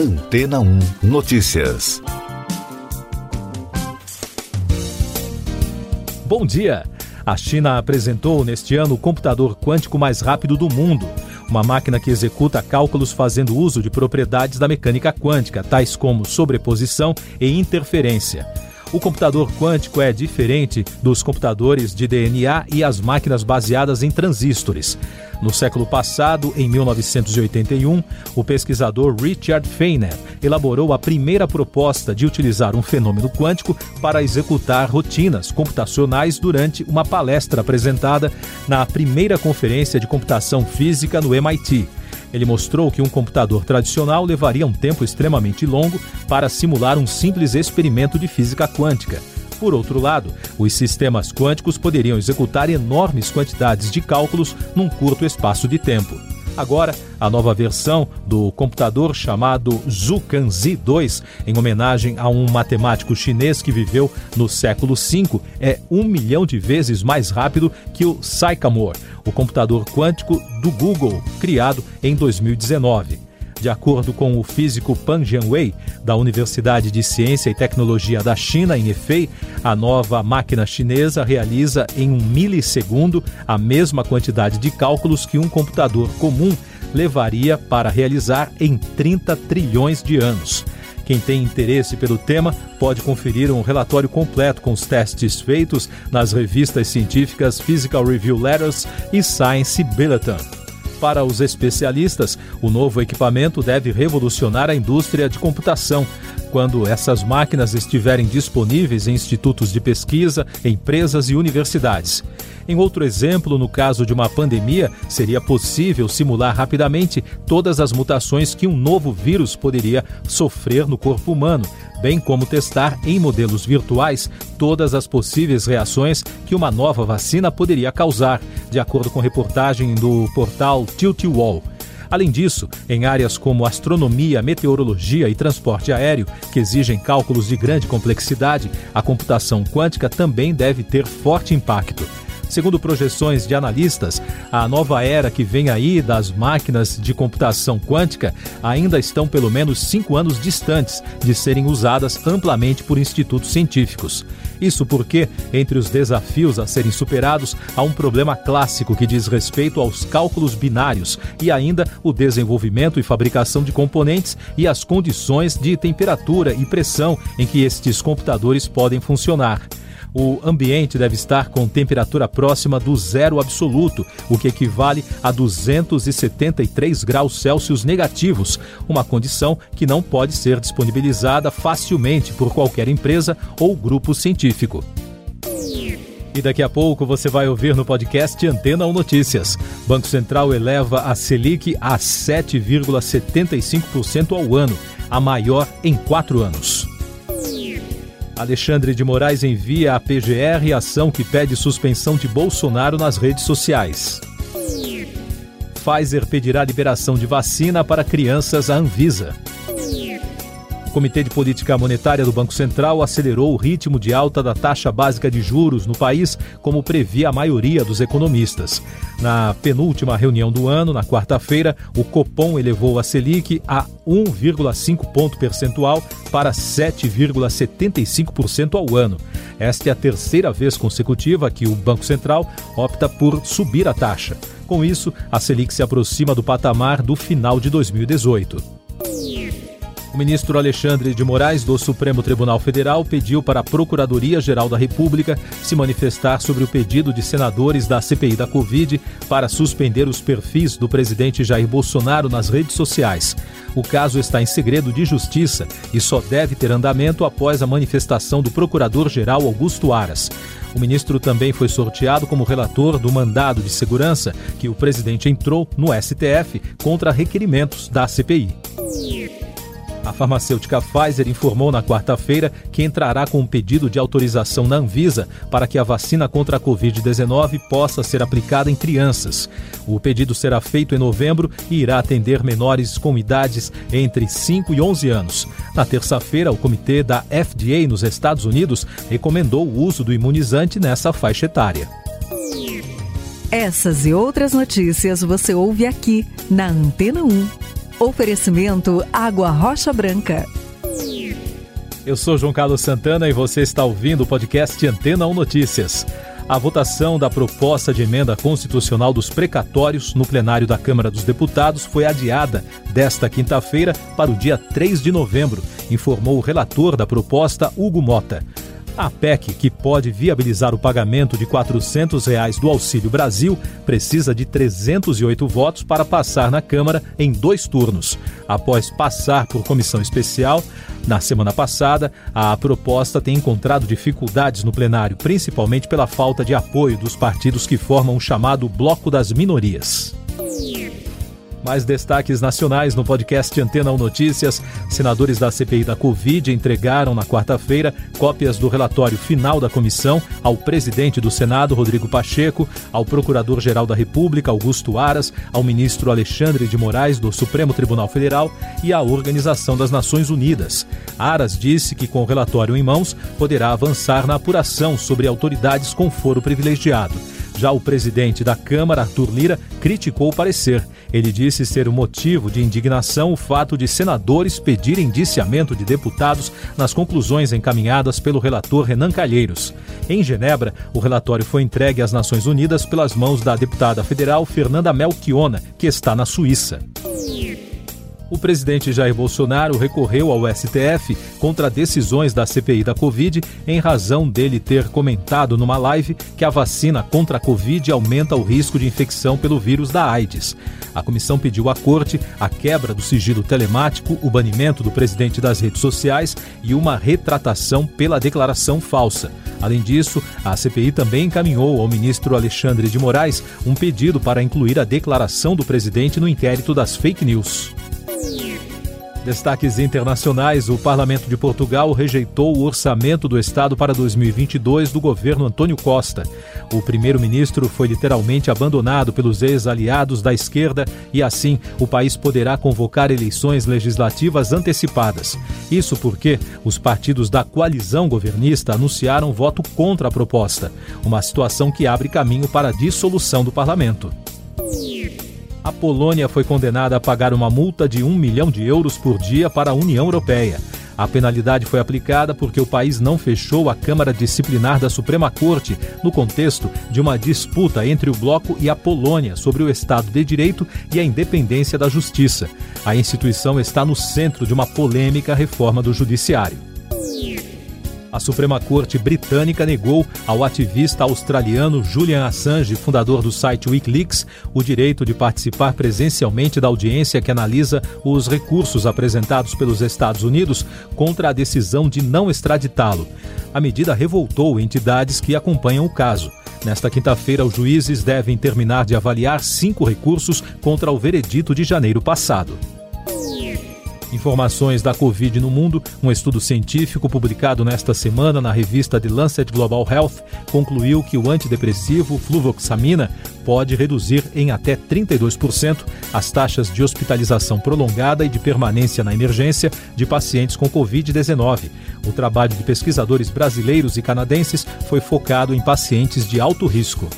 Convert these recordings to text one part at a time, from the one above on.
Antena 1 Notícias. Bom dia! A China apresentou neste ano o computador quântico mais rápido do mundo. Uma máquina que executa cálculos fazendo uso de propriedades da mecânica quântica, tais como sobreposição e interferência. O computador quântico é diferente dos computadores de DNA e as máquinas baseadas em transistores. No século passado, em 1981, o pesquisador Richard Feynman elaborou a primeira proposta de utilizar um fenômeno quântico para executar rotinas computacionais durante uma palestra apresentada na primeira conferência de computação física no MIT. Ele mostrou que um computador tradicional levaria um tempo extremamente longo para simular um simples experimento de física quântica. Por outro lado, os sistemas quânticos poderiam executar enormes quantidades de cálculos num curto espaço de tempo. Agora, a nova versão do computador chamado Zucanzi 2, em homenagem a um matemático chinês que viveu no século V, é um milhão de vezes mais rápido que o Sycamore, o computador quântico do Google, criado em 2019. De acordo com o físico Pan Jianwei, da Universidade de Ciência e Tecnologia da China, em Hefei, a nova máquina chinesa realiza em um milissegundo a mesma quantidade de cálculos que um computador comum levaria para realizar em 30 trilhões de anos. Quem tem interesse pelo tema pode conferir um relatório completo com os testes feitos nas revistas científicas Physical Review Letters e Science Bulletin. Para os especialistas, o novo equipamento deve revolucionar a indústria de computação. Quando essas máquinas estiverem disponíveis em institutos de pesquisa, empresas e universidades. Em outro exemplo, no caso de uma pandemia, seria possível simular rapidamente todas as mutações que um novo vírus poderia sofrer no corpo humano, bem como testar em modelos virtuais todas as possíveis reações que uma nova vacina poderia causar, de acordo com reportagem do portal Tilt Wall. Além disso, em áreas como astronomia, meteorologia e transporte aéreo, que exigem cálculos de grande complexidade, a computação quântica também deve ter forte impacto. Segundo projeções de analistas, a nova era que vem aí das máquinas de computação quântica ainda estão pelo menos cinco anos distantes de serem usadas amplamente por institutos científicos. Isso porque, entre os desafios a serem superados, há um problema clássico que diz respeito aos cálculos binários e ainda o desenvolvimento e fabricação de componentes e as condições de temperatura e pressão em que estes computadores podem funcionar o ambiente deve estar com temperatura próxima do zero absoluto, o que equivale a 273 graus Celsius negativos, uma condição que não pode ser disponibilizada facilmente por qualquer empresa ou grupo científico. E daqui a pouco você vai ouvir no podcast Antena 1 Notícias. Banco Central eleva a Selic a 7,75% ao ano, a maior em quatro anos. Alexandre de Moraes envia à PGR ação que pede suspensão de Bolsonaro nas redes sociais. Pfizer pedirá liberação de vacina para crianças à Anvisa. O Comitê de Política Monetária do Banco Central acelerou o ritmo de alta da taxa básica de juros no país, como previa a maioria dos economistas. Na penúltima reunião do ano, na quarta-feira, o Copom elevou a Selic a 1,5 ponto percentual para 7,75% ao ano. Esta é a terceira vez consecutiva que o Banco Central opta por subir a taxa. Com isso, a Selic se aproxima do patamar do final de 2018. O ministro Alexandre de Moraes, do Supremo Tribunal Federal, pediu para a Procuradoria-Geral da República se manifestar sobre o pedido de senadores da CPI da Covid para suspender os perfis do presidente Jair Bolsonaro nas redes sociais. O caso está em segredo de justiça e só deve ter andamento após a manifestação do Procurador-Geral Augusto Aras. O ministro também foi sorteado como relator do mandado de segurança que o presidente entrou no STF contra requerimentos da CPI. A farmacêutica Pfizer informou na quarta-feira que entrará com um pedido de autorização na Anvisa para que a vacina contra a Covid-19 possa ser aplicada em crianças. O pedido será feito em novembro e irá atender menores com idades entre 5 e 11 anos. Na terça-feira, o comitê da FDA nos Estados Unidos recomendou o uso do imunizante nessa faixa etária. Essas e outras notícias você ouve aqui na Antena 1. Oferecimento Água Rocha Branca. Eu sou João Carlos Santana e você está ouvindo o podcast Antena 1 Notícias. A votação da proposta de emenda constitucional dos precatórios no plenário da Câmara dos Deputados foi adiada desta quinta-feira para o dia 3 de novembro, informou o relator da proposta, Hugo Mota. A PEC, que pode viabilizar o pagamento de 400 reais do Auxílio Brasil, precisa de 308 votos para passar na Câmara em dois turnos. Após passar por comissão especial, na semana passada, a proposta tem encontrado dificuldades no plenário, principalmente pela falta de apoio dos partidos que formam o chamado Bloco das Minorias. Mais destaques nacionais no podcast Antena 1 Notícias. Senadores da CPI da Covid entregaram na quarta-feira cópias do relatório final da comissão ao presidente do Senado, Rodrigo Pacheco, ao procurador-geral da República, Augusto Aras, ao ministro Alexandre de Moraes, do Supremo Tribunal Federal e à Organização das Nações Unidas. Aras disse que, com o relatório em mãos, poderá avançar na apuração sobre autoridades com foro privilegiado. Já o presidente da Câmara, Arthur Lira, criticou o parecer. Ele disse ser o motivo de indignação o fato de senadores pedirem indiciamento de deputados nas conclusões encaminhadas pelo relator Renan Calheiros. Em Genebra, o relatório foi entregue às Nações Unidas pelas mãos da deputada federal Fernanda Melchiona, que está na Suíça. O presidente Jair Bolsonaro recorreu ao STF contra decisões da CPI da Covid em razão dele ter comentado numa live que a vacina contra a Covid aumenta o risco de infecção pelo vírus da AIDS. A comissão pediu à corte a quebra do sigilo telemático, o banimento do presidente das redes sociais e uma retratação pela declaração falsa. Além disso, a CPI também encaminhou ao ministro Alexandre de Moraes um pedido para incluir a declaração do presidente no inquérito das fake news. Destaques internacionais: o Parlamento de Portugal rejeitou o orçamento do Estado para 2022 do governo Antônio Costa. O primeiro-ministro foi literalmente abandonado pelos ex-aliados da esquerda e, assim, o país poderá convocar eleições legislativas antecipadas. Isso porque os partidos da coalizão governista anunciaram voto contra a proposta, uma situação que abre caminho para a dissolução do parlamento. A Polônia foi condenada a pagar uma multa de um milhão de euros por dia para a União Europeia. A penalidade foi aplicada porque o país não fechou a Câmara Disciplinar da Suprema Corte no contexto de uma disputa entre o Bloco e a Polônia sobre o Estado de Direito e a independência da Justiça. A instituição está no centro de uma polêmica reforma do Judiciário. A Suprema Corte Britânica negou ao ativista australiano Julian Assange, fundador do site Wikileaks, o direito de participar presencialmente da audiência que analisa os recursos apresentados pelos Estados Unidos contra a decisão de não extraditá-lo. A medida revoltou entidades que acompanham o caso. Nesta quinta-feira, os juízes devem terminar de avaliar cinco recursos contra o veredito de janeiro passado. Informações da Covid no mundo. Um estudo científico publicado nesta semana na revista The Lancet Global Health concluiu que o antidepressivo fluvoxamina pode reduzir em até 32% as taxas de hospitalização prolongada e de permanência na emergência de pacientes com Covid-19. O trabalho de pesquisadores brasileiros e canadenses foi focado em pacientes de alto risco.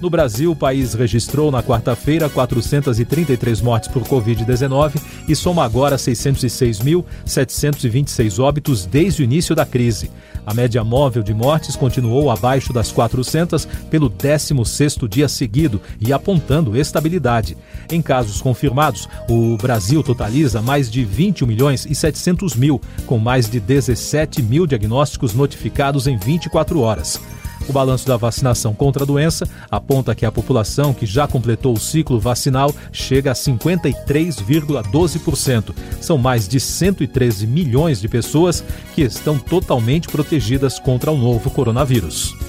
No Brasil, o país registrou na quarta-feira 433 mortes por Covid-19 e soma agora 606.726 óbitos desde o início da crise. A média móvel de mortes continuou abaixo das 400 pelo 16º dia seguido e apontando estabilidade. Em casos confirmados, o Brasil totaliza mais de 21 milhões e 700 mil, com mais de 17 mil diagnósticos notificados em 24 horas. O balanço da vacinação contra a doença aponta que a população que já completou o ciclo vacinal chega a 53,12%. São mais de 113 milhões de pessoas que estão totalmente protegidas contra o novo coronavírus.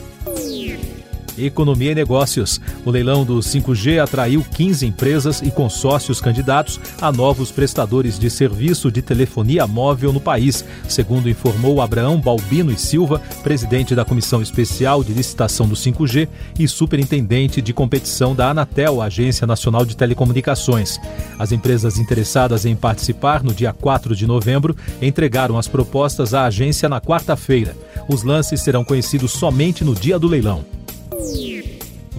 Economia e Negócios. O leilão do 5G atraiu 15 empresas e consórcios candidatos a novos prestadores de serviço de telefonia móvel no país, segundo informou Abraão Balbino e Silva, presidente da Comissão Especial de Licitação do 5G e superintendente de competição da Anatel, Agência Nacional de Telecomunicações. As empresas interessadas em participar no dia 4 de novembro entregaram as propostas à agência na quarta-feira. Os lances serão conhecidos somente no dia do leilão.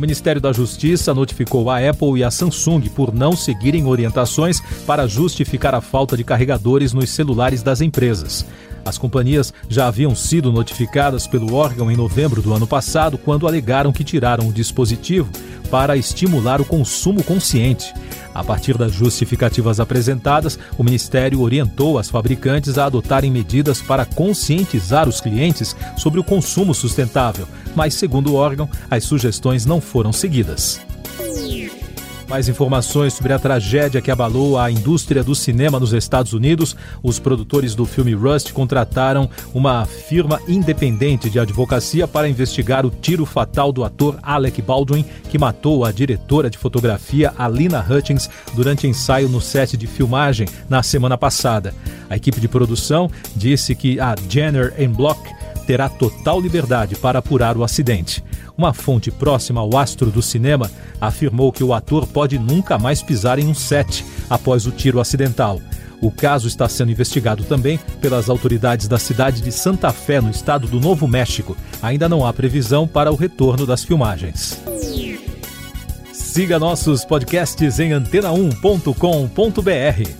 O Ministério da Justiça notificou a Apple e a Samsung por não seguirem orientações para justificar a falta de carregadores nos celulares das empresas. As companhias já haviam sido notificadas pelo órgão em novembro do ano passado, quando alegaram que tiraram o dispositivo para estimular o consumo consciente. A partir das justificativas apresentadas, o Ministério orientou as fabricantes a adotarem medidas para conscientizar os clientes sobre o consumo sustentável, mas, segundo o órgão, as sugestões não foram seguidas. Mais informações sobre a tragédia que abalou a indústria do cinema nos Estados Unidos. Os produtores do filme Rust contrataram uma firma independente de advocacia para investigar o tiro fatal do ator Alec Baldwin, que matou a diretora de fotografia Alina Hutchins durante ensaio no set de filmagem na semana passada. A equipe de produção disse que a Jenner Block terá total liberdade para apurar o acidente. Uma fonte próxima ao astro do cinema afirmou que o ator pode nunca mais pisar em um set após o tiro acidental. O caso está sendo investigado também pelas autoridades da cidade de Santa Fé, no estado do Novo México. Ainda não há previsão para o retorno das filmagens. Siga nossos podcasts em antena1.com.br.